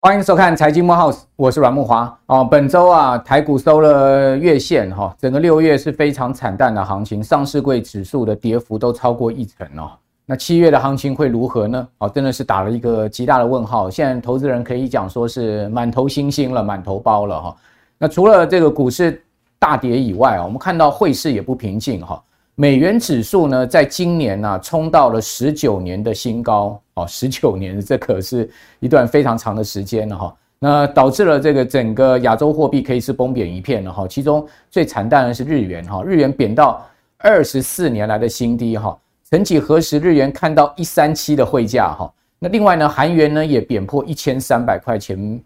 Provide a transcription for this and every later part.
欢迎收看财经慕 House，我是阮木华哦。本周啊，台股收了月线哈，整个六月是非常惨淡的行情，上市柜指数的跌幅都超过一成哦。那七月的行情会如何呢？哦，真的是打了一个极大的问号。现在投资人可以讲说是满头星星了，满头包了哈。那除了这个股市大跌以外啊，我们看到汇市也不平静哈。美元指数呢，在今年呢、冲到了十九年的新高哦，十九年，这可是一段非常长的时间了哈。那导致了这个整个亚洲货币可以是崩贬一片了哈。其中最惨淡的是日元哈，日元贬到二十四年来的新低哈。曾几何时，日元看到一三七的汇价哈。那另外呢，韩元呢也贬破一千三百块钱，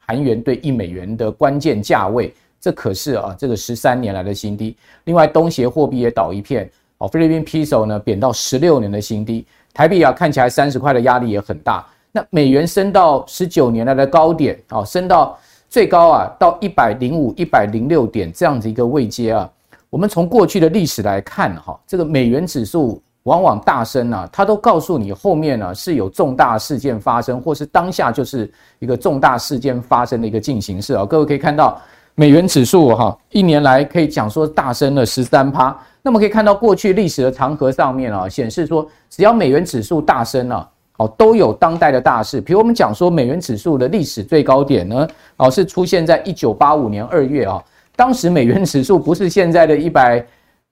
韩元兑一美元的关键价位。这可是啊，这个十三年来的新低。另外，东协货币也倒一片哦，菲律宾比索呢贬到十六年的新低。台币啊，看起来三十块的压力也很大。那美元升到十九年来的高点啊，升到最高啊，到一百零五、一百零六点这样子一个位阶啊。我们从过去的历史来看哈，这个美元指数往往大升啊，它都告诉你后面呢是有重大事件发生，或是当下就是一个重大事件发生的一个进行式啊。各位可以看到。美元指数哈，一年来可以讲说大升了十三趴。那么可以看到过去历史的长河上面啊，显示说只要美元指数大升了，哦，都有当代的大事。比如我们讲说美元指数的历史最高点呢，哦，是出现在一九八五年二月啊。当时美元指数不是现在的一百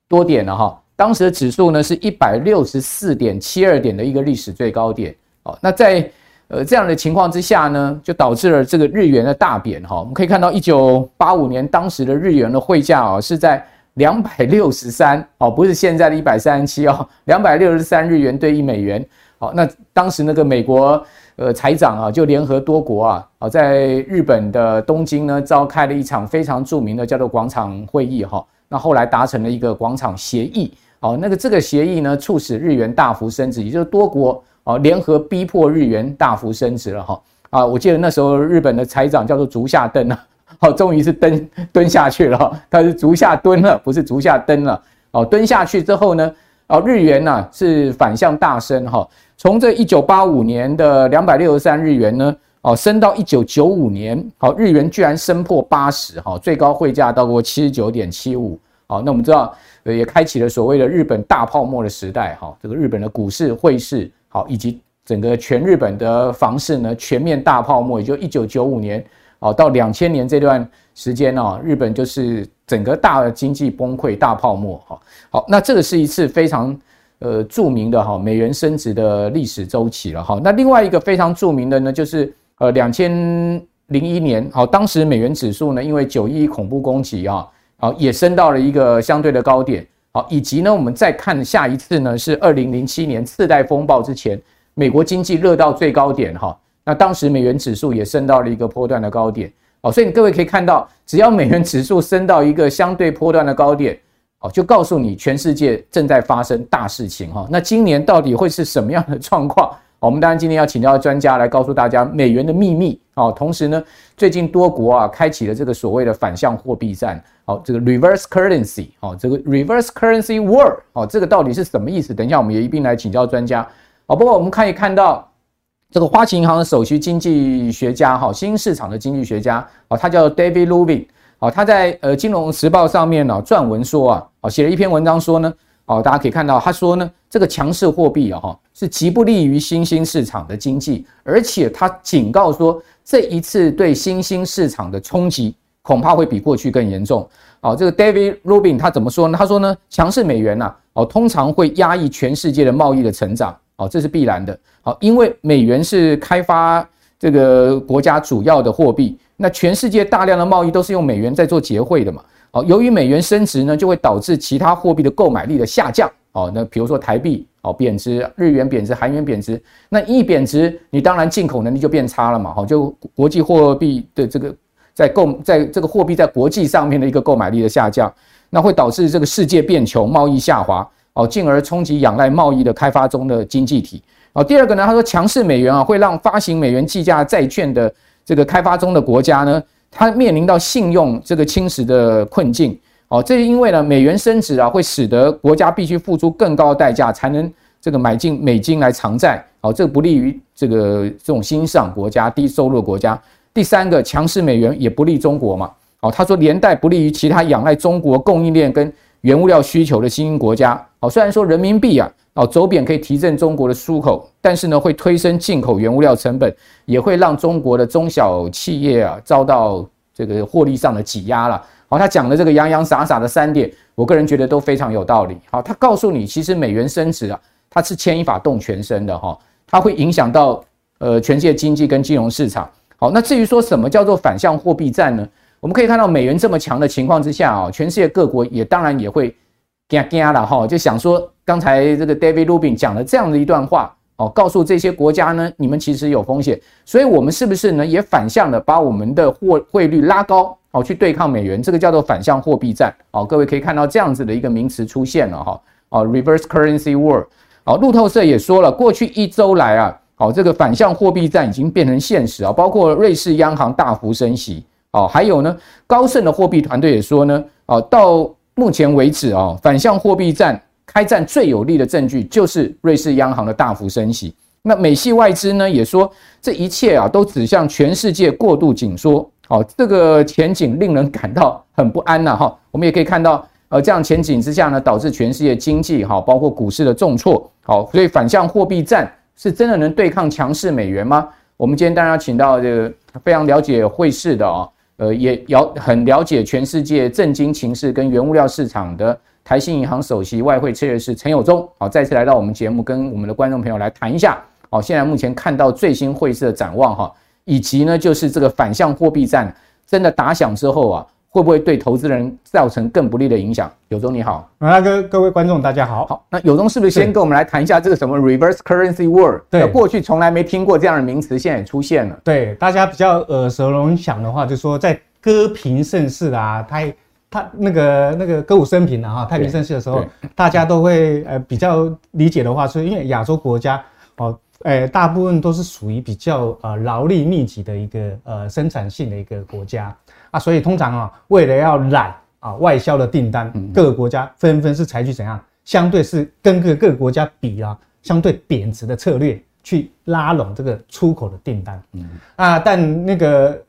多点了哈，当时的指数呢是一百六十四点七二点的一个历史最高点。哦，那在呃，这样的情况之下呢，就导致了这个日元的大贬哈。我们可以看到，一九八五年当时的日元的汇价啊是在两百六十三哦，不是现在的一百三十七哦，两百六十三日元兑一美元。好，那当时那个美国呃财长啊，就联合多国啊，啊，在日本的东京呢召开了一场非常著名的叫做广场会议哈。那后来达成了一个广场协议，好，那个这个协议呢，促使日元大幅升值，也就是多国。哦，联合逼迫日元大幅升值了哈啊！我记得那时候日本的财长叫做竹下登啊，好，终于是蹲蹲下去了，他是竹下蹲了，不是竹下登了哦。蹲下去之后呢，哦，日元呢是反向大升哈，从这一九八五年的两百六十三日元呢，哦，升到一九九五年，好，日元居然升破八十哈，最高汇价到过七十九点七五，好，那我们知道也开启了所谓的日本大泡沫的时代哈，这个日本的股市汇市。好，以及整个全日本的房市呢，全面大泡沫，也就一九九五年哦到两千年这段时间哦，日本就是整个大的经济崩溃、大泡沫。哈，好，那这个是一次非常呃著名的哈美元升值的历史周期了哈。那另外一个非常著名的呢，就是呃两千零一年，好，当时美元指数呢，因为九一一恐怖攻击啊，好也升到了一个相对的高点。好，以及呢，我们再看下一次呢，是二零零七年次贷风暴之前，美国经济热到最高点哈。那当时美元指数也升到了一个波段的高点。哦，所以你各位可以看到，只要美元指数升到一个相对波段的高点，哦，就告诉你全世界正在发生大事情哈。那今年到底会是什么样的状况？我们当然今天要请教专家来告诉大家美元的秘密哦。同时呢，最近多国啊开启了这个所谓的反向货币战，好，这个 reverse currency，好，这个 reverse currency war，好，这个到底是什么意思？等一下我们也一并来请教专家。好，不过我们可以看到这个花旗银行的首席经济学家，哈，新市场的经济学家，啊，他叫 David Rubin，好，他在呃《金融时报》上面呢撰文说啊，啊，写了一篇文章说呢。哦，大家可以看到，他说呢，这个强势货币啊，哈，是极不利于新兴市场的经济，而且他警告说，这一次对新兴市场的冲击恐怕会比过去更严重。哦，这个 David Rubin 他怎么说呢？他说呢，强势美元呐，哦，通常会压抑全世界的贸易的成长，哦，这是必然的。好，因为美元是开发这个国家主要的货币，那全世界大量的贸易都是用美元在做结汇的嘛。哦，由于美元升值呢，就会导致其他货币的购买力的下降。哦，那比如说台币哦贬值，日元贬值，韩元贬值，那一贬值，你当然进口能力就变差了嘛。好，就国际货币的这个在购在这个货币在国际上面的一个购买力的下降，那会导致这个世界变穷，贸易下滑，哦，进而冲击仰赖贸易的开发中的经济体。哦，第二个呢，他说强势美元啊，会让发行美元计价债券的这个开发中的国家呢。它面临到信用这个侵蚀的困境哦，这是因为呢，美元升值啊，会使得国家必须付出更高的代价才能这个买进美金来偿债。哦，这不利于这个这种新上国家、低收入国家。第三个，强势美元也不利中国嘛。哦，他说连带不利于其他仰赖中国供应链跟原物料需求的新兴国家。哦，虽然说人民币啊，哦走贬可以提振中国的出口，但是呢，会推升进口原物料成本，也会让中国的中小企业啊遭到这个获利上的挤压了。好，他讲的这个洋洋洒洒的三点，我个人觉得都非常有道理。好，他告诉你，其实美元升值啊，它是牵一发动全身的哈，它会影响到呃全世界经济跟金融市场。好，那至于说什么叫做反向货币战呢？我们可以看到美元这么强的情况之下啊，全世界各国也当然也会惊惊了哈，就想说刚才这个 David Rubin 讲了这样的一段话哦，告诉这些国家呢，你们其实有风险，所以我们是不是呢也反向的把我们的货汇率拉高？哦，去对抗美元，这个叫做反向货币战。哦，各位可以看到这样子的一个名词出现了哈。哦，reverse currency war。哦，路透社也说了，过去一周来啊，哦，这个反向货币战已经变成现实啊。包括瑞士央行大幅升息。哦，还有呢，高盛的货币团队也说呢，哦，到目前为止啊，反向货币战开战最有力的证据就是瑞士央行的大幅升息。那美系外资呢也说，这一切啊都指向全世界过度紧缩。哦，这个前景令人感到很不安呐！哈，我们也可以看到，呃，这样前景之下呢，导致全世界经济哈，包括股市的重挫。好，所以反向货币战是真的能对抗强势美元吗？我们今天当然要请到这个非常了解汇市的啊，呃，也了很了解全世界震惊情势跟原物料市场的台新银行首席外汇策略师陈友忠。好，再次来到我们节目，跟我们的观众朋友来谈一下。好，现在目前看到最新汇市的展望哈。以及呢，就是这个反向货币战真的打响之后啊，会不会对投资人造成更不利的影响？有忠你好，那个各位观众大家好。好，那有忠是不是先跟我们来谈一下这个什么 reverse currency war？对，过去从来没听过这样的名词，现在也出现了。对，大家比较耳熟能详的话，就是说在歌平盛世啊，太他那个那个歌舞升平啊，哈，太平盛世的时候，大家都会呃比较理解的话，是因为亚洲国家哦。诶，大部分都是属于比较呃劳力密集的一个呃生产性的一个国家啊，所以通常啊，为了要揽啊外销的订单，各个国家纷纷是采取怎样，相对是跟各各个国家比啊，相对贬值的策略去拉拢这个出口的订单。嗯啊，但那个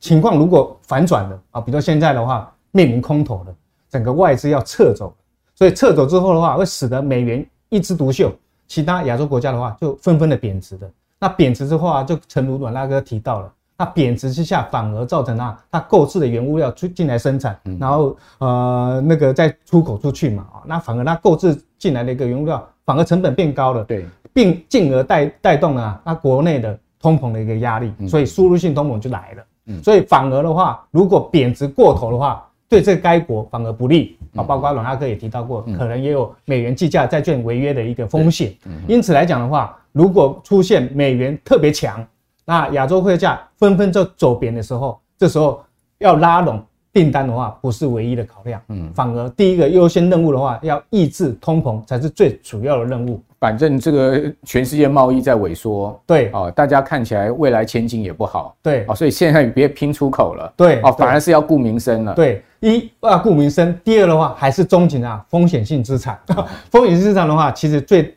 情况如果反转了啊，比如现在的话面临空头了，整个外资要撤走，所以撤走之后的话，会使得美元一枝独秀。其他亚洲国家的话，就纷纷的贬值的。那贬值之后啊，就诚如阮大哥提到了，那贬值之下反而造成啊，它购置的原物料出进来生产，然后呃那个再出口出去嘛啊，那反而它购置进来的一个原物料反而成本变高了，对，并进而带带动了啊，它国内的通膨的一个压力，所以输入性通膨就来了。所以反而的话，如果贬值过头的话，对这该国反而不利啊，包括阮阿哥也提到过，可能也有美元计价债券违约的一个风险。因此来讲的话，如果出现美元特别强，那亚洲汇价纷纷就走贬的时候，这时候要拉拢订单的话，不是唯一的考量，嗯，反而第一个优先任务的话，要抑制通膨才是最主要的任务。反正这个全世界贸易在萎缩，对。啊，大家看起来未来前景也不好，对。啊，所以现在你别拼出口了，对啊，反而是要顾民生了，对，一啊顾民生，第二的话还是中景啊风险性资产，风险性资产的话，其实最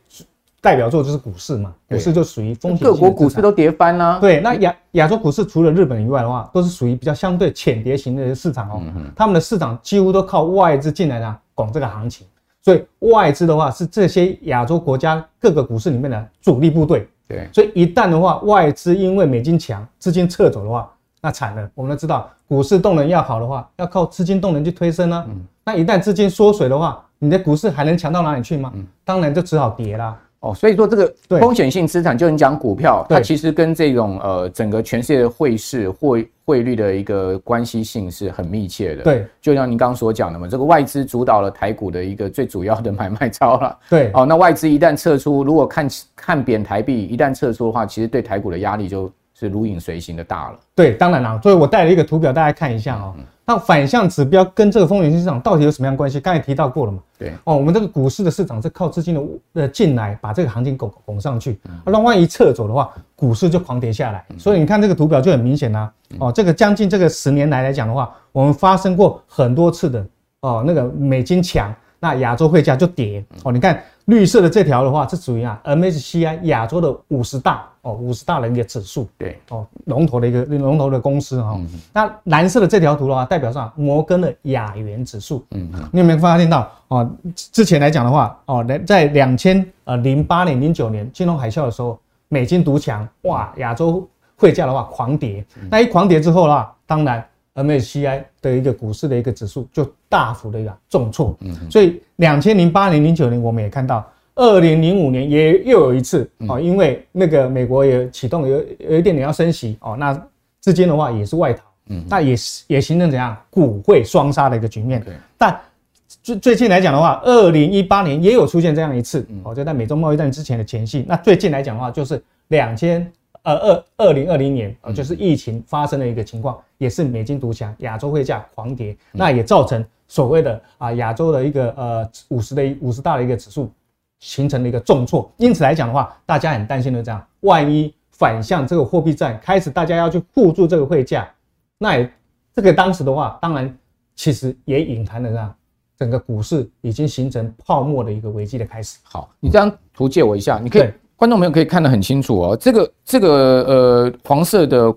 代表作就是股市嘛，股市就属于风险，各国股市都跌翻了，对，那亚亚洲股市除了日本以外的话，都是属于比较相对浅跌型的市场哦，他们的市场几乎都靠外资进来啊，拱这个行情。所以外资的话是这些亚洲国家各个股市里面的主力部队。对，所以一旦的话外资因为美金强，资金撤走的话，那惨了。我们都知道，股市动能要好的话，要靠资金动能去推升啊。嗯。那一旦资金缩水的话，你的股市还能强到哪里去吗？嗯。当然就只好跌啦。哦，所以说这个风险性资产，就你讲股票，它其实跟这种呃整个全世界的汇市汇汇率的一个关系性是很密切的。对，就像您刚刚所讲的嘛，这个外资主导了台股的一个最主要的买卖超了。对，哦，那外资一旦撤出，如果看看贬台币，一旦撤出的话，其实对台股的压力就是如影随形的大了。对，当然了，所以我带了一个图表，大家看一下哦。那反向指标跟这个风险性市场到底有什么样关系？刚才提到过了嘛。对哦，我们这个股市的市场是靠资金的呃进来把这个行情拱拱上去，那万一撤走的话，股市就狂跌下来。所以你看这个图表就很明显啦。哦，这个将近这个十年来来讲的话，我们发生过很多次的哦，那个美金强，那亚洲汇价就跌。哦，你看。绿色的这条的话，是属于啊 MSCI 亚洲的五十大哦，五十大的一个指数，对哦，龙头的一个龙头的公司哈。嗯、那蓝色的这条图的话，代表上摩根的亚元指数。嗯嗯，你有没有发现到哦？之前来讲的话哦，在两千呃零八年、零九年金融海啸的时候，美金独强，哇，亚洲汇价的话狂跌。嗯、那一狂跌之后的话，当然。MSCI 的一个股市的一个指数就大幅的一个重挫，嗯，所以两千零八年、零九年我们也看到，二零零五年也又有一次哦，因为那个美国也启动有有一点点要升息哦，那资金的话也是外逃，嗯，那也是也形成怎样股汇双杀的一个局面，对。但最最近来讲的话，二零一八年也有出现这样一次，哦，就在美中贸易战之前的前夕。那最近来讲的话，就是两千。呃，二二零二零年，呃，就是疫情发生的一个情况，嗯、也是美金独强，亚洲汇价狂跌，嗯、那也造成所谓的啊亚洲的一个呃五十的五十大的一个指数形成了一个重挫。因此来讲的话，大家很担心的这样，万一反向这个货币战开始，大家要去护住这个汇价，那也这个当时的话，当然其实也隐含了这样整个股市已经形成泡沫的一个危机的开始。好，你这张图借我一下，你可以。观众朋友可以看得很清楚哦，这个这个呃黄色的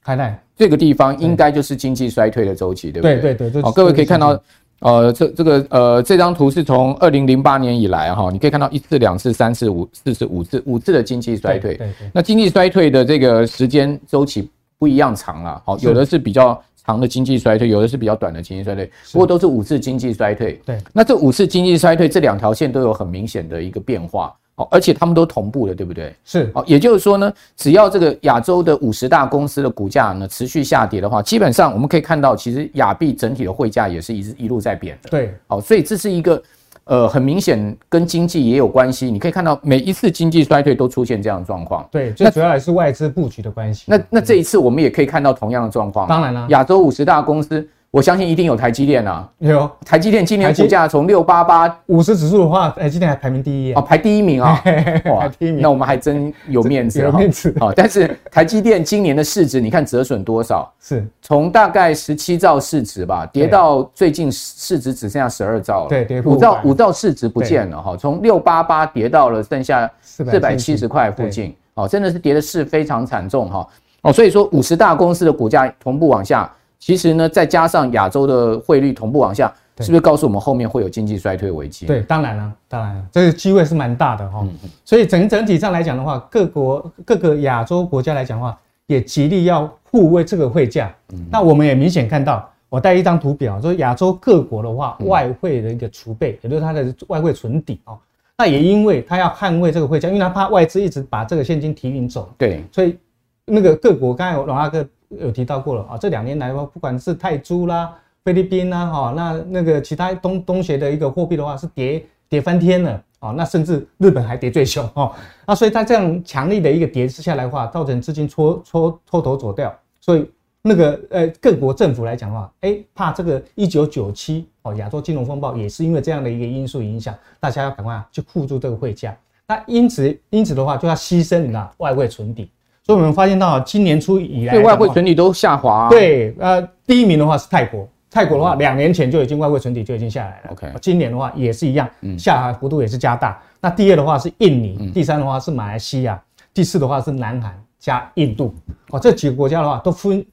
海带这个地方应该就是经济衰退的周期，对不对？对对对。好，各位可以看到，呃，这这个呃这张图是从二零零八年以来哈，你可以看到一次、两次、三次、五四次、五次、五次的经济衰退。对对。那经济衰退的这个时间周期不一样长了，好，有的是比较长的经济衰退，有的是比较短的经济衰退，不过都是五次经济衰退。对。那这五次经济衰退这两条线都有很明显的一个变化。哦，而且他们都同步的，对不对？是。哦，也就是说呢，只要这个亚洲的五十大公司的股价呢持续下跌的话，基本上我们可以看到，其实亚币整体的汇价也是一一路在贬的。对。好，所以这是一个呃很明显跟经济也有关系。你可以看到每一次经济衰退都出现这样的状况。对，最主要还是外资布局的关系。那那这一次我们也可以看到同样的状况。当然了，亚洲五十大公司。我相信一定有台积电啊，有。台积电今年股价从六八八五十指数的话，台积电还排名第一哦，排第一名啊，哇，第一名，那我们还真有面子，有面子。啊。但是台积电今年的市值，你看折损多少？是。从大概十七兆市值吧，跌到最近市值只剩下十二兆了，对对，五兆五兆市值不见了哈，从六八八跌到了剩下四百七十。块附近，哦，真的是跌的是非常惨重哈，哦，所以说五十大公司的股价同步往下。其实呢，再加上亚洲的汇率同步往下，是不是告诉我们后面会有经济衰退危机？对，当然了，当然了，这个机会是蛮大的哈。嗯嗯，所以整整体上来讲的话，各国各个亚洲国家来讲的话，也极力要护卫这个汇价。嗯，那我们也明显看到，我带一张图表，说亚洲各国的话，外汇的一个储备，也就是它的外汇存底哦。那也因为它要捍卫这个汇价，因为它怕外资一直把这个现金提领走。对，所以那个各国刚才我老阿哥。有提到过了啊，这两年来的话，不管是泰铢啦、菲律宾啦，哈，那那个其他东东协的一个货币的话，是跌跌翻天了啊，那甚至日本还跌最凶哦，那所以它这样强力的一个跌势下来的话，造成资金搓搓脱头走掉，所以那个呃各国政府来讲的话，哎，怕这个一九九七哦亚洲金融风暴也是因为这样的一个因素影响，大家要赶快去护住这个汇价，那因此因此的话就要牺牲你的外汇存底。所以我们发现到今年初以来，对外汇存底都下滑。对，呃，第一名的话是泰国，泰国的话两年前就已经外汇存底就已经下来了。OK，今年的话也是一样，下滑幅度也是加大。那第二的话是印尼，第三的话是马来西亚，第四的话是南韩加印度。哦，这几个国家的话都分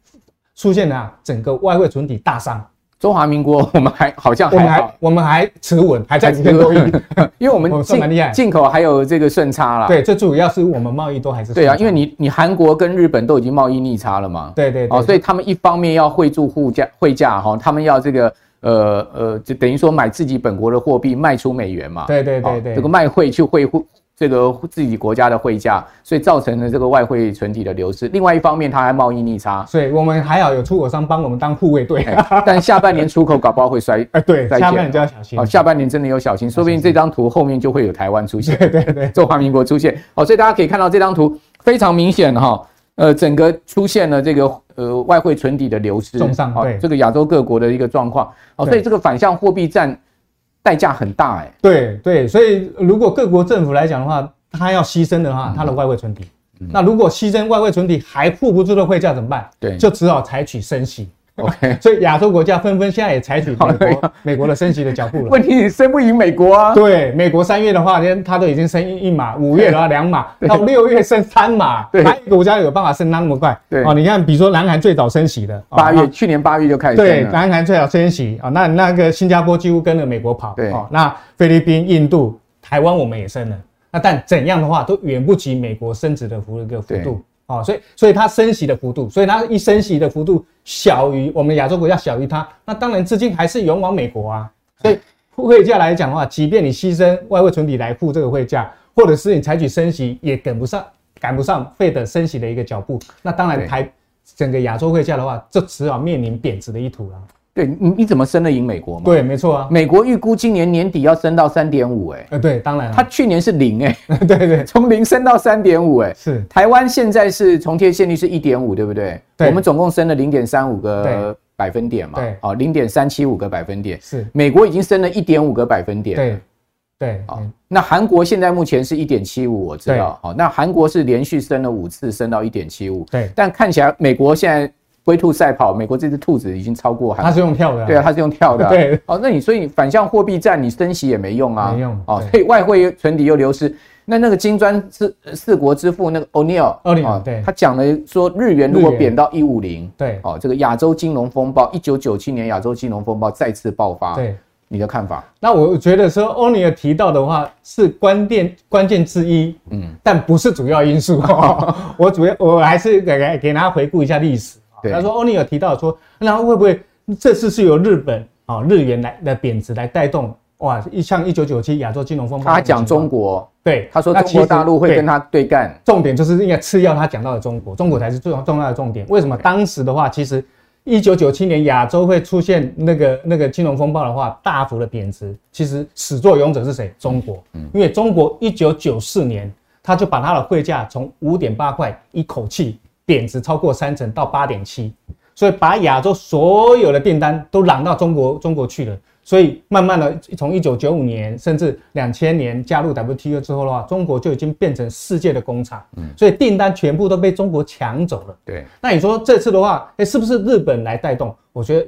出现了整个外汇存底大伤。中华民国，我们还好像还好，我们还持稳，还在跟多亿，因为我们进进口还有这个顺差啦。对，最主要是我们贸易都还是对啊，因为你你韩国跟日本都已经贸易逆差了嘛。对对哦，所以他们一方面要汇住汇价汇价哈，他们要这个呃呃，就等于说买自己本国的货币卖出美元嘛。对对对对，这个卖汇去汇汇。这个自己国家的汇价，所以造成了这个外汇存底的流失。另外一方面，它还贸易逆差，所以我们还好有出口商帮我们当护卫队。但下半年出口搞不好会衰，哎，对，下半年就要小心。哦，下半年真的要小心，说不定这张图后面就会有台湾出现，对对对，中华民国出现。哦，所以大家可以看到这张图非常明显哈，呃，整个出现了这个呃外汇存底的流失，重上对、哦、这个亚洲各国的一个状况哦，所以这个反向货币战代价很大哎、欸。对对，所以如果各国政府来讲的话，他要牺牲的话，他的外汇存底，嗯、那如果牺牲外汇存底还护不住的汇价怎么办？对，就只好采取升息。OK，所以亚洲国家纷纷现在也采取美国美国的升息的脚步了。问题你升不赢美国啊？对，美国三月的话，连它都已经升一码，五月的话两码，到六月升三码，对，哪一个国家有办法升那么快？对哦，你看，比如说南韩最早升息的，八月，去年八月就开始。对，南韩最早升息啊，那那个新加坡几乎跟着美国跑。对哦，那菲律宾、印度、台湾我们也升了，那但怎样的话都远不及美国升值的幅个幅度。哦，所以所以它升息的幅度，所以它一升息的幅度小于我们亚洲国家小于它，那当然资金还是涌往美国啊。所以汇价来讲的话，即便你牺牲外汇存底来付这个汇价，或者是你采取升息，也跟不上赶不上费的升息的一个脚步。那当然台整个亚洲汇价的话，就只好面临贬值的一途了。对你，你怎么升得赢美国嘛？对，没错啊。美国预估今年年底要升到三点五，哎，呃，对，当然了，它去年是零，哎，对 对，从零升到三点五，哎，是。台湾现在是重贴现率是一点五，对不对？对。我们总共升了零点三五个百分点嘛，对，哦，零点三七五个百分点，是。美国已经升了一点五个百分点，对，对，好。那韩国现在目前是一点七五，我知道，好，那韩国是连续升了五次，升到一点七五，对。但看起来美国现在。龟兔赛跑，美国这只兔子已经超过韩，它是用跳的，对啊，它是用跳的，对。哦，那你所以反向货币战，你升息也没用啊，没用。哦，所以外汇存底又流失。那那个金砖四四国之父那个 O'Neill，O'Neill，对，他讲了说，日元如果贬到一五零，对，哦，这个亚洲金融风暴，一九九七年亚洲金融风暴再次爆发，对，你的看法？那我觉得说 O'Neill 提到的话是关键关键之一，嗯，但不是主要因素。我主要我还是给给给大家回顾一下历史。他说，欧尼尔提到说，那会不会这次是由日本啊日元来的贬值来带动？哇，一像一九九七亚洲金融风暴，他讲中国，对，他说中国大陆会跟他对干。重点就是应该次要他讲到的中国，中国才是最重要的重点。为什么？当时的话，其实一九九七年亚洲会出现那个那个金融风暴的话，大幅的贬值，其实始作俑者是谁？中国，因为中国一九九四年他就把他的汇价从五点八块一口气。贬值超过三成到八点七，所以把亚洲所有的订单都揽到中国中国去了。所以慢慢的，从一九九五年甚至两千年加入 WTO 之后的话，中国就已经变成世界的工厂。嗯，所以订单全部都被中国抢走了。对，那你说这次的话，哎，是不是日本来带动？我觉得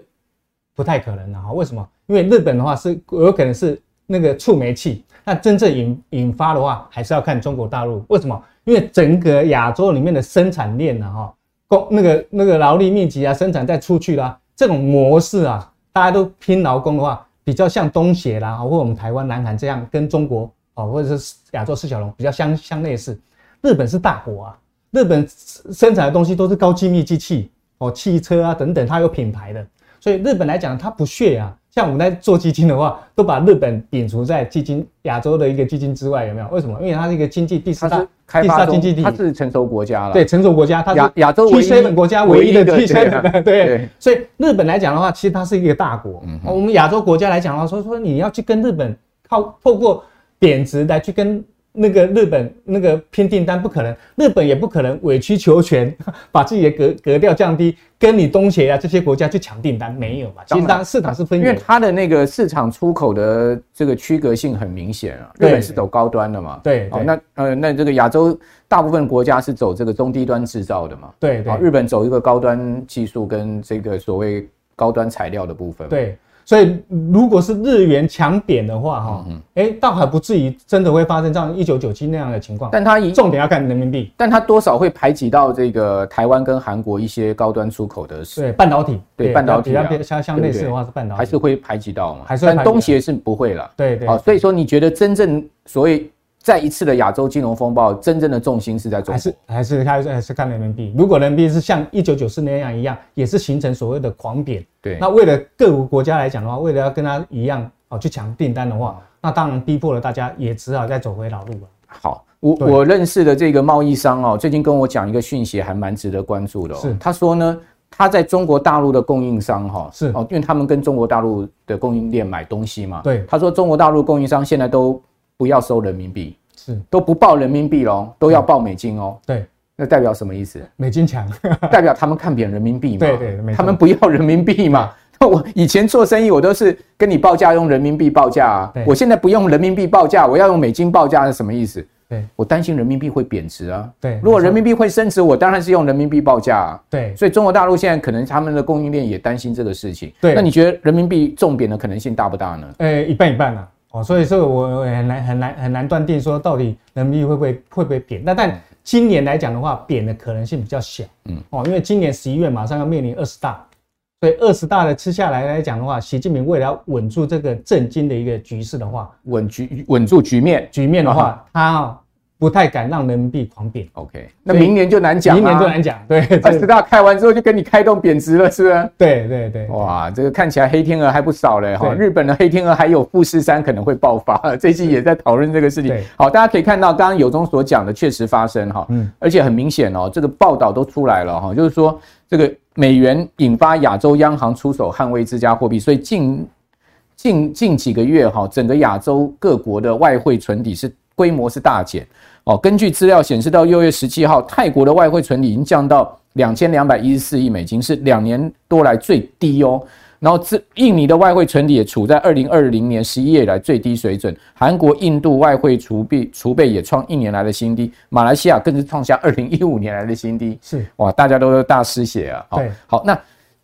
不太可能啊。为什么？因为日本的话是有可能是那个触媒器，那真正引引发的话，还是要看中国大陆。为什么？因为整个亚洲里面的生产链呢，哈，工那个那个劳力密集啊，生产再出去啦，这种模式啊，大家都拼劳工的话，比较像东协啦，或我们台湾、南韩这样，跟中国哦，或者是亚洲四小龙比较相相类似。日本是大国啊，日本生产的东西都是高精密机器哦，汽车啊等等，它有品牌的，所以日本来讲，它不屑啊。像我们在做基金的话，都把日本摒除在基金亚洲的一个基金之外，有没有？为什么？因为它是一个经济第四大、第四大经济体，它是成熟国家了。对，成熟国家，它是亚亚洲 G7 国家唯一的 G7。对，所以日本来讲的话，其实它是一个大国。嗯，我们亚洲国家来讲的话，说说你要去跟日本靠透过贬值来去跟。那个日本那个拼订单不可能，日本也不可能委曲求全，把自己的格格调降低，跟你东协啊这些国家去抢订单，没有嘛？其实当市场是分，因为它的那个市场出口的这个区隔性很明显啊。日本是走高端的嘛？对，哦，那呃，那这个亚洲大部分国家是走这个中低端制造的嘛？对对，日本走一个高端技术跟这个所谓高端材料的部分。对。所以，如果是日元强贬的话，哈，哎，倒还不至于真的会发生像一九九七那样的情况。但它重点要看人民币，但它多少会排挤到这个台湾跟韩国一些高端出口的，对半导体，对半导体啊，相相类似的话是半导体，还是会排挤到嘛？还是但东协是不会了。对对。好，所以说你觉得真正所谓。再一次的亚洲金融风暴，真正的重心是在中国，还是还是还是还是看人民币。如果人民币是像一九九四那样一样，也是形成所谓的狂贬，对，那为了各国国家来讲的话，为了要跟他一样哦去抢订单的话，那当然逼迫了大家也只好再走回老路了。好，我我认识的这个贸易商哦，最近跟我讲一个讯息，还蛮值得关注的。是，他说呢，他在中国大陆的供应商哈，是哦，因为他们跟中国大陆的供应链买东西嘛，对，他说中国大陆供应商现在都。不要收人民币，是都不报人民币喽，都要报美金哦。对，那代表什么意思？美金强，代表他们看扁人民币嘛？对对，他们不要人民币嘛？那 我以前做生意，我都是跟你报价用人民币报价啊。我现在不用人民币报价，我要用美金报价是什么意思？对，我担心人民币会贬值啊。对，如果人民币会升值，我当然是用人民币报价啊。对，所以中国大陆现在可能他们的供应链也担心这个事情。对，那你觉得人民币重贬的可能性大不大呢？呃，一半一半啊。哦，所以这个我很难很难很难断定说到底人民币会不会会不会贬。那但今年来讲的话，贬的可能性比较小。嗯，哦，因为今年十一月马上要面临二十大，所以二十大的吃下来来讲的话，习近平为了稳住这个震惊的一个局势的话，稳局稳住局面局面的话，他。不太敢让人民币狂贬，OK，那明年就难讲，明年就难讲，对，二十大开完之后就跟你开动贬值了，是不是？对对对，哇，这个看起来黑天鹅还不少嘞哈，日本的黑天鹅还有富士山可能会爆发，最近也在讨论这个事情。好，大家可以看到，刚刚有中所讲的确实发生哈，嗯，而且很明显哦，这个报道都出来了哈，就是说这个美元引发亚洲央行出手捍卫自家货币，所以近近近几个月哈，整个亚洲各国的外汇存底是规模是大减。哦，根据资料显示，到六月十七号，泰国的外汇存底已经降到两千两百一十四亿美金，是两年多来最低哦。然后，这印尼的外汇存底也处在二零二零年十一月以来最低水准。韩国、印度外汇储备储备也创一年来的新低，马来西亚更是创下二零一五年来的新低。是哇，大家都是大失血啊。对，好，那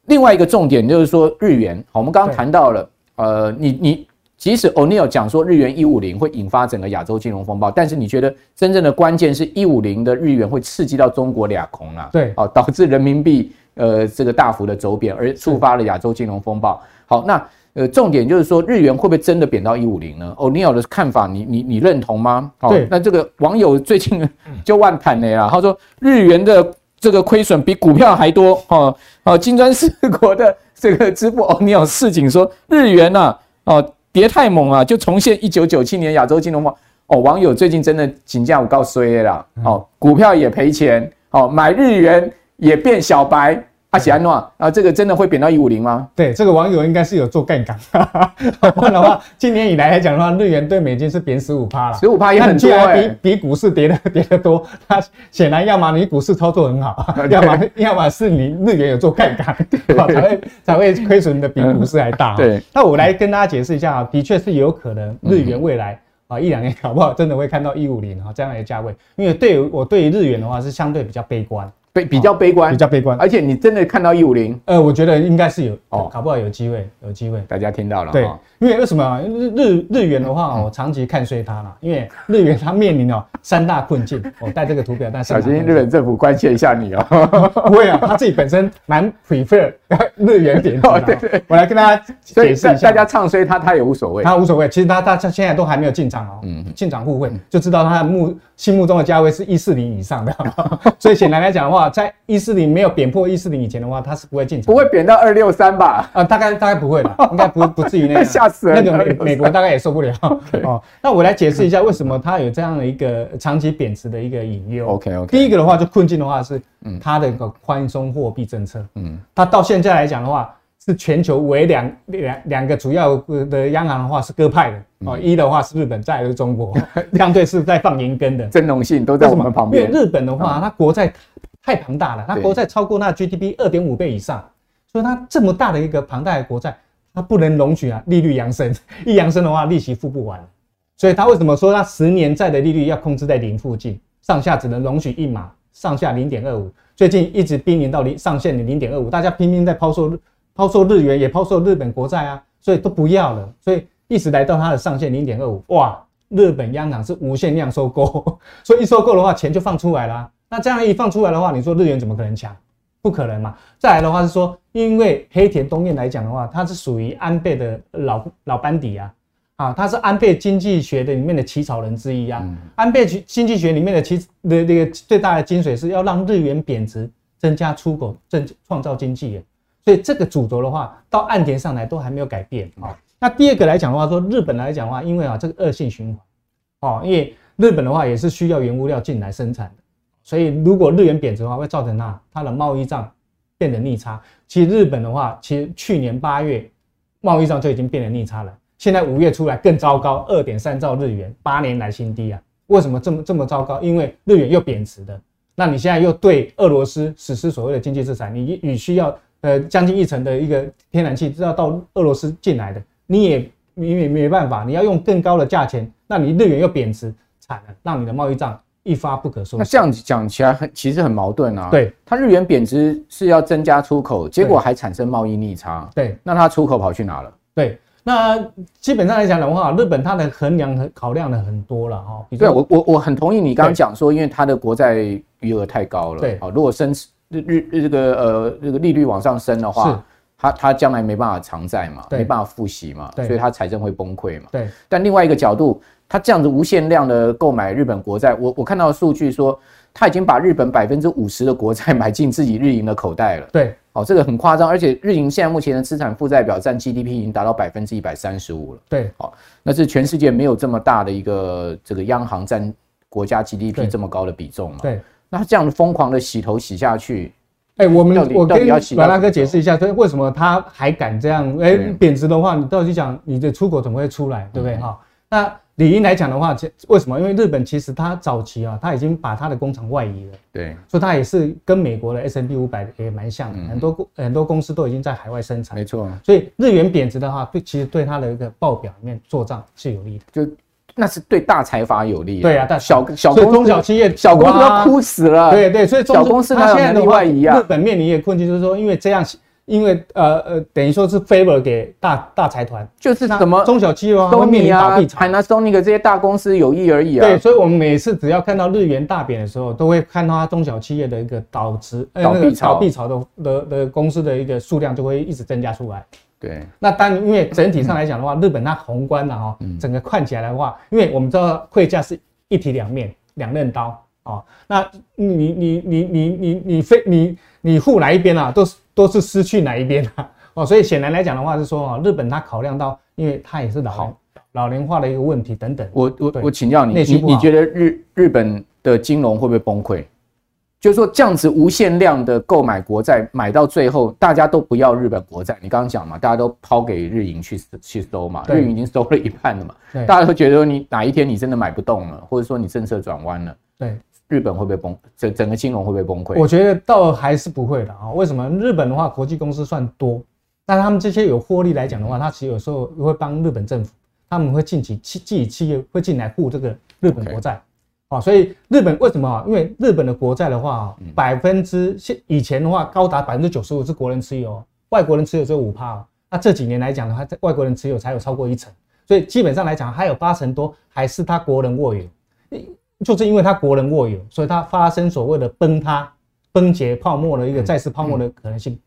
另外一个重点就是说日元。好，我们刚刚谈到了，呃，你你。即使 O'Neill 讲说日元一五零会引发整个亚洲金融风暴，但是你觉得真正的关键是一五零的日元会刺激到中国俩空啊？对，哦，导致人民币呃这个大幅的走贬，而触发了亚洲金融风暴。好，那呃重点就是说日元会不会真的贬到一五零呢？O'Neill 的看法你，你你你认同吗？好，那这个网友最近 就万谈了呀，他说日元的这个亏损比股票还多哦哦，金砖四国的这个支付 O'Neill 示警说日元呐哦。别太猛啊，就重现一九九七年亚洲金融风哦。网友最近真的请假我告衰了哦，股票也赔钱哦，买日元也变小白。阿喜安诺啊，这个真的会贬到一五零吗？对，这个网友应该是有做杠杆。不然的话，今年以来来讲的话，日元对美金是贬十五趴了，十五趴也很多哎，比比股市跌的跌的多。它显然要么你股市操作很好，要么要么是你日元有做杠杆，才会才会亏损的比股市还大。对，那我来跟大家解释一下啊，的确是有可能日元未来啊一两年搞不好真的会看到一五零啊这样的价位，因为对我对于日元的话是相对比较悲观。比较悲观，比较悲观，而且你真的看到一五零，呃，我觉得应该是有哦，搞不好有机会，有机会，大家听到了，对，因为为什么日日日元的话，我长期看衰它了，因为日元它面临了三大困境，我带这个图表，但是小心日本政府关切一下你哦，不会啊，他自己本身蛮 prefer 日元贬值，对对，我来跟大家解释一下，大家唱衰他，他也无所谓，他无所谓，其实他他现在都还没有进场哦，嗯，进场互惠就知道他的目心目中的价位是一四零以上的，所以显然来讲的话，在一四零。没有贬破一四零以前的话，它是不会进场，不会贬到二六三吧？啊，大概大概不会吧，应该不不至于那样。吓死人！那个美美国大概也受不了。哦，那我来解释一下为什么它有这样的一个长期贬值的一个隐忧。OK OK。第一个的话，就困境的话是，它的一个宽松货币政策。嗯，它到现在来讲的话，是全球唯两两两个主要的央行的话是鸽派的。哦，一的话是日本，再就是中国，相对是在放银根的，真荣幸都在我们旁边。因为日本的话，它国债。太庞大了，它国债超过那 GDP 二点五倍以上，所以它这么大的一个庞大的国债，它不能容许啊利率扬升，一扬升的话利息付不完，所以它为什么说它十年债的利率要控制在零附近，上下只能容许一码，上下零点二五，最近一直濒临到零上限的零点二五，大家拼命在抛售抛售日元，也抛售日本国债啊，所以都不要了，所以一直来到它的上限零点二五，哇，日本央行是无限量收购，所以一收购的话钱就放出来了。那这样一放出来的话，你说日元怎么可能强？不可能嘛！再来的话是说，因为黑田东彦来讲的话，它是属于安倍的老老班底啊，啊，他是安倍经济学的里面的起草人之一啊。嗯、安倍经济学里面的其的那个最大的精髓是要让日元贬值，增加出口，增创造经济。所以这个主轴的话，到岸田上来都还没有改变啊。那第二个来讲的话，说日本来讲的话，因为啊这个恶性循环，哦，因为日本的话也是需要原物料进来生产的。所以，如果日元贬值的话，会造成它它的贸易账变得逆差。其实日本的话，其实去年八月贸易账就已经变得逆差了。现在五月出来更糟糕，二点三兆日元，八年来新低啊！为什么这么这么糟糕？因为日元又贬值的，那你现在又对俄罗斯实施所谓的经济制裁，你你需要呃将近一成的一个天然气是要到俄罗斯进来的，你也你也没办法，你要用更高的价钱，那你日元又贬值，惨了，让你的贸易账一发不可收拾。那这样讲起来很其实很矛盾啊。对，它日元贬值是要增加出口，结果还产生贸易逆差。对，那它出口跑去哪了？对。那基本上来讲的话，日本它的衡量和考量的很多了哈。对，我我我很同意你刚刚讲说，因为它的国债余额太高了。对，如果升日日这个呃这个利率往上升的话，它它将来没办法偿债嘛，没办法付息嘛，所以他财政会崩溃嘛。对。但另外一个角度，他这样子无限量的购买日本国债，我我看到数据说，他已经把日本百分之五十的国债 买进自己日银的口袋了。对。哦，这个很夸张，而且日银现在目前的资产负债表占 GDP 已经达到百分之一百三十五了。对，好，那是全世界没有这么大的一个这个央行占国家 GDP 这么高的比重嘛？对，那他这样疯狂的洗头洗下去，哎，我们我跟阮大哥解释一下，所以为什么他还敢这样？哎，贬值的话，你到底讲你的出口怎么会出来？对不对？哈，那。理应来讲的话，为什么？因为日本其实它早期啊，它已经把它的工厂外移了，对，所以它也是跟美国的 S&P 五百也蛮像的，很多公很多公司都已经在海外生产，没错。所以日元贬值的话，对，其实对它的一个报表里面做账是有利的，就那是对大财阀有利。对啊，但小小公中小企业，小公司要哭死了。对对，所以小公司它现在的外日本面临一个困境，就是说因为这样。因为呃呃，等于说是 favor 给大大财团，就是什么中小企业会面临倒闭潮，Panasonic 这些大公司有意而已啊。对，所以我们每次只要看到日元大贬的时候，都会看到它中小企业的一个倒值、倒闭潮、倒闭潮的的的公司的一个数量就会一直增加出来。对，那当因为整体上来讲的话，日本它宏观的哈，整个看起来的话，因为我们知道汇价是一体两面、两刃刀啊。那你你你你你你非你你护哪一边啊？都是都是失去哪一边啊？哦，所以显然来讲的话是说啊，日本它考量到，因为它也是老好老龄化的一个问题等等。我我我请教你，你你觉得日日本的金融会不会崩溃？就是说这样子无限量的购买国债，买到最后大家都不要日本国债。你刚刚讲嘛，大家都抛给日银去去收嘛，日银已经收了一半了嘛，大家都觉得你哪一天你真的买不动了，或者说你政策转弯了，对，日本会不会崩？整整个金融会不会崩溃？我觉得倒还是不会的啊。为什么？日本的话，国际公司算多。但他们这些有获利来讲的话，他其实有时候会帮日本政府，他们会进起企自己企业会进来护这个日本国债，啊，所以日本为什么？因为日本的国债的话，百分之现以前的话高达百分之九十五是国人持有，外国人持有只有五趴，那这几年来讲的话，在外国人持有才有超过一成，所以基本上来讲还有八成多还是他国人握有，就是因为他国人握有，所以他发生所谓的崩塌、崩解泡沫的一个债市泡沫的可能性。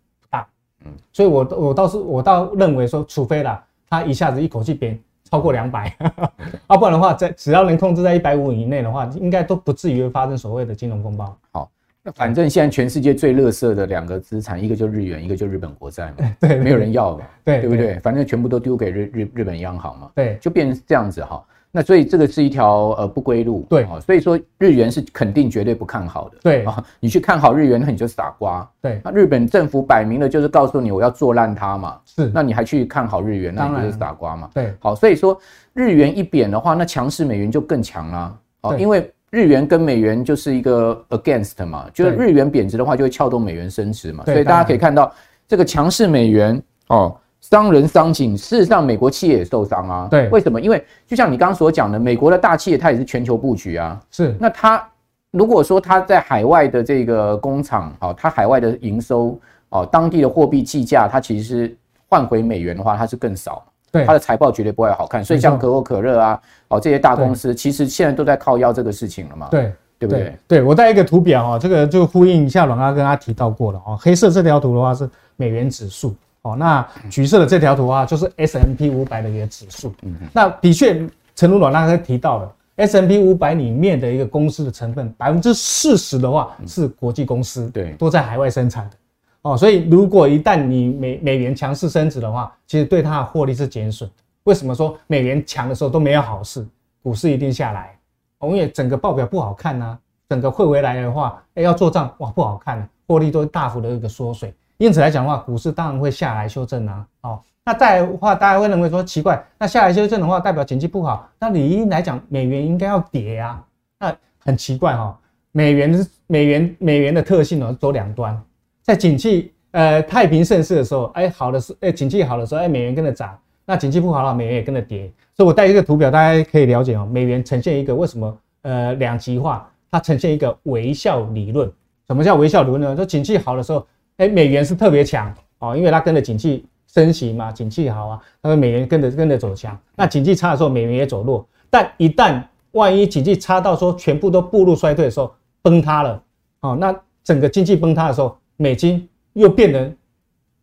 嗯，所以我我倒是我倒认为说，除非啦，他一下子一口气贬超过两百，啊不然的话，在只要能控制在一百五以内的话，应该都不至于发生所谓的金融风暴。好，那反正现在全世界最乐色的两个资产，一个就日元，一个就日本国债嘛，对，没有人要嘛，对，对不对？反正全部都丢给日日日本央行嘛，对，就变成这样子哈。那所以这个是一条呃不归路，对，所以说日元是肯定绝对不看好的，对。啊，你去看好日元，那你就傻瓜，对，那日本政府摆明了就是告诉你我要做烂它嘛，是，那你还去看好日元，那你就是傻瓜嘛，对，好，所以说日元一贬的话，那强势美元就更强了，哦，因为日元跟美元就是一个 against 嘛，就是日元贬值的话就会撬动美元升值嘛，所以大家可以看到这个强势美元哦。伤人伤景，事实上，美国企业也受伤啊。对，为什么？因为就像你刚刚所讲的，美国的大企业它也是全球布局啊。是，那它如果说它在海外的这个工厂，哦，它海外的营收，哦，当地的货币计价，它其实是换回美元的话，它是更少。对，它的财报绝对不会好看。所以像可口可乐啊，哦，这些大公司其实现在都在靠腰这个事情了嘛。对，对不对？对，我带一个图表啊，这个就呼应一下阮阿哥跟他提到过了哦。黑色这条图的话是美元指数。哦，那橘色的这条图啊，就是 S M P 五百的一个指数。嗯，那的确，陈如阮大哥提到了 S M P 五百里面的一个公司的成分，百分之四十的话是国际公司，对，都在海外生产的。哦，所以如果一旦你美美元强势升值的话，其实对它的获利是减损。为什么说美元强的时候都没有好事，股市一定下来？哦，因为整个报表不好看啊，整个汇回来的话，哎，要做账哇不好看，获利都大幅的一个缩水。因此来讲的话，股市当然会下来修正啊。哦，那再的话，大家会认为说奇怪，那下来修正的话，代表经济不好，那理应来讲，美元应该要跌啊。那很奇怪哈，美元美元美元的特性呢，走两端，在景气呃太平盛世的时候，哎好的时哎景气好的时候，哎美元跟着涨，那景气不好了，美元也跟着跌。所以我带一个图表，大家可以了解哦，美元呈现一个为什么呃两极化，它呈现一个微笑理论。什么叫微笑理论呢？说景气好的时候，哎美元是特别强哦，因为它跟着景气升息嘛，景气好啊，那么美元跟着跟着走强。那景气差的时候，美元也走弱。但一旦万一景气差到说全部都步入衰退的时候，崩塌了，哦，那整个经济崩塌的时候，美金又变得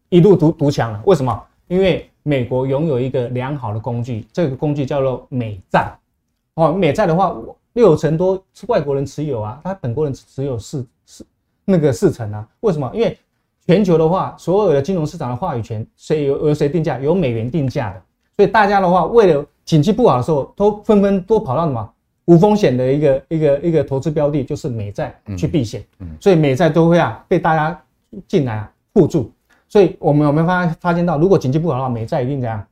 一路独独强了。为什么？因为美国拥有一个良好的工具，这个工具叫做美债。哦，美债的话，六成多是外国人持有啊，他本国人持有四四那个四成啊。为什么？因为全球的话，所有的金融市场的话语权谁由由谁定价？由美元定价的。所以大家的话，为了景气不好的时候，都纷纷都跑到什么无风险的一个一个一个投资标的，就是美债去避险。嗯，所以美债都会啊被大家进来啊护住。所以我们有没有发发现到，如果景气不好的话，美债一定怎样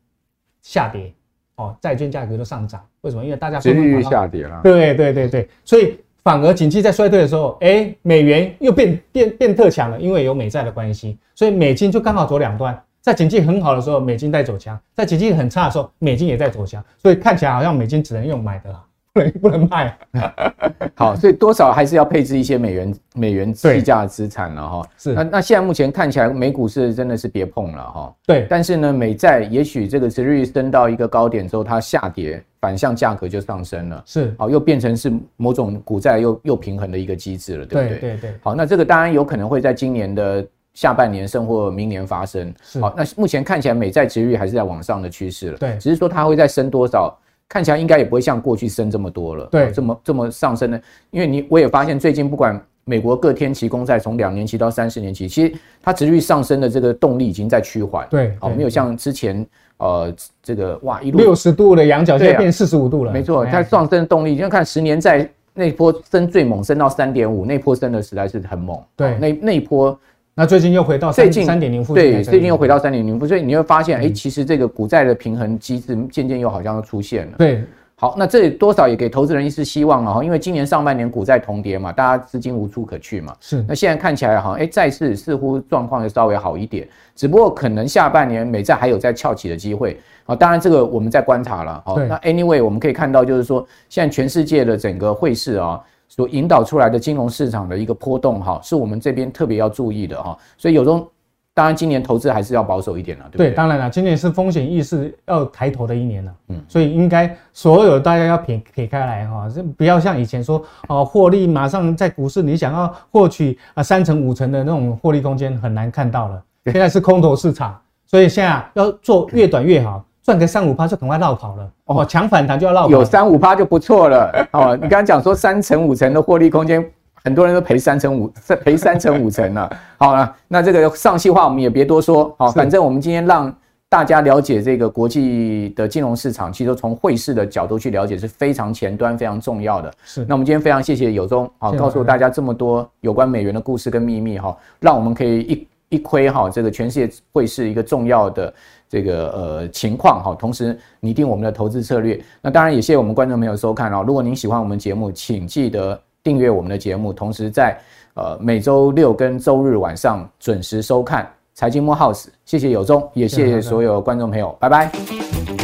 下跌？哦，债券价格都上涨。为什么？因为大家利率下跌了。对对对对，所以反而景气在衰退的时候，哎，美元又变变变特强了，因为有美债的关系，所以美金就刚好走两端。在经济很好的时候，美金在走强；在经济很差的时候，美金也在走强。所以看起来好像美金只能用买的，啦能不能卖。好，所以多少还是要配置一些美元美元计价的资产了哈。是。那那现在目前看起来，美股是真的是别碰了哈。对。但是呢，美债也许这个值率升到一个高点之后，它下跌，反向价格就上升了。是。好，又变成是某种股债又又平衡的一个机制了，对不对？对对对。好，那这个当然有可能会在今年的。下半年甚或明年发生，好，那目前看起来美债值率还是在往上的趋势了，对，只是说它会再升多少，看起来应该也不会像过去升这么多了，对，这么这么上升的，因为你我也发现最近不管美国各天期公债从两年期到三十年期，其实它殖利率上升的这个动力已经在趋缓，对，好，没有像之前呃这个哇一路六十度的仰角现在变四十五度了，没错，它上升的动力，你看十年在那波升最猛，升到三点五，那波升的实在是很猛，对，那那一波。那最近又回到最近三点零附近，对，最近又回到三点零附近，所以你会发现，哎、嗯欸，其实这个股债的平衡机制渐渐又好像要出现了。对，好，那这多少也给投资人一丝希望了哈，因为今年上半年股债同跌嘛，大家资金无处可去嘛。是，那现在看起来好像，哎、欸，债市似乎状况又稍微好一点，只不过可能下半年美债还有再翘起的机会啊。当然这个我们在观察了。好，那 anyway 我们可以看到就是说，现在全世界的整个汇市啊。所引导出来的金融市场的一个波动，哈，是我们这边特别要注意的，哈。所以有时当然今年投资还是要保守一点了，对不对？对，当然了，今年是风险意识要抬头的一年了，嗯，所以应该所有大家要撇撇开来，哈，不要像以前说，哦，获利马上在股市你想要获取啊三成五成的那种获利空间很难看到了，现在是空头市场，所以现在要做越短越好。赚个三五趴就赶快绕跑了哦，抢反弹就要绕跑，有三五趴就不错了哦。你刚刚讲说三成五成的获利空间，很多人都赔三成五，赔三成五成了。好了，那这个上戏话我们也别多说，好，反正我们今天让大家了解这个国际的金融市场，其实从汇市的角度去了解是非常前端、非常重要的。是，那我们今天非常谢谢友忠，好，告诉大家这么多有关美元的故事跟秘密哈，让我们可以一一窥哈这个全世界汇市一个重要的。这个呃情况哈，同时拟定我们的投资策略。那当然也谢谢我们观众朋友收看哦。如果您喜欢我们节目，请记得订阅我们的节目，同时在呃每周六跟周日晚上准时收看《财经幕 House》。谢谢有忠，也谢谢所有观众朋友，拜拜。